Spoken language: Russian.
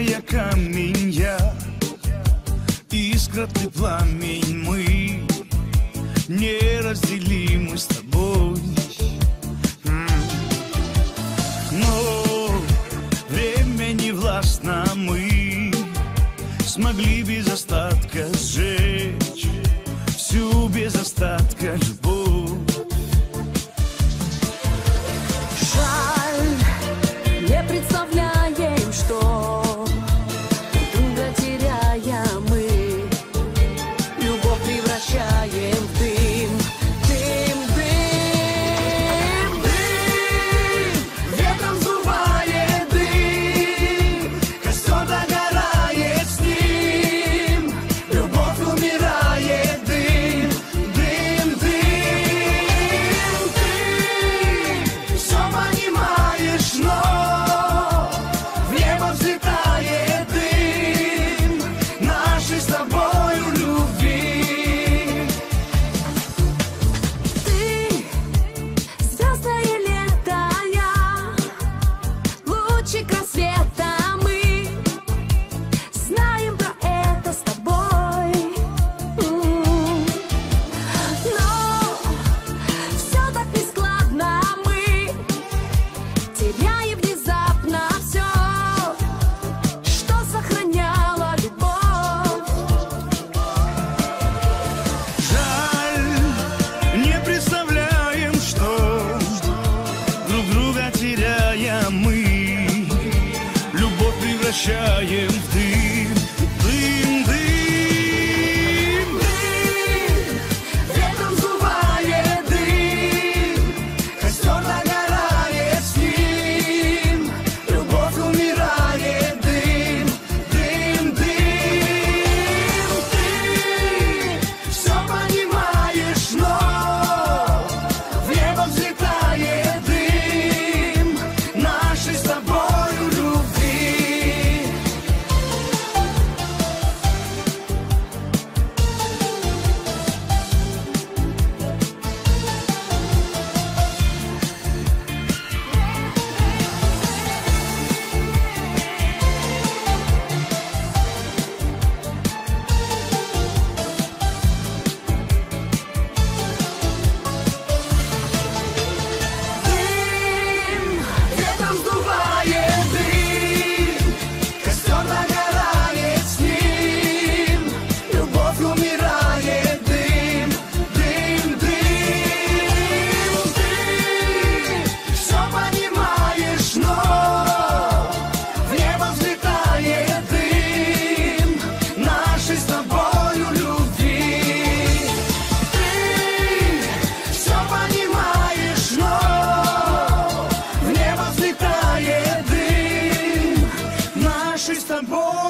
Я камень я, Искра ты пламень мы Неразделимы с тобой. Но время не властно мы Смогли без остатка сжечь Всю без остатка любовь. прощаем ты. born.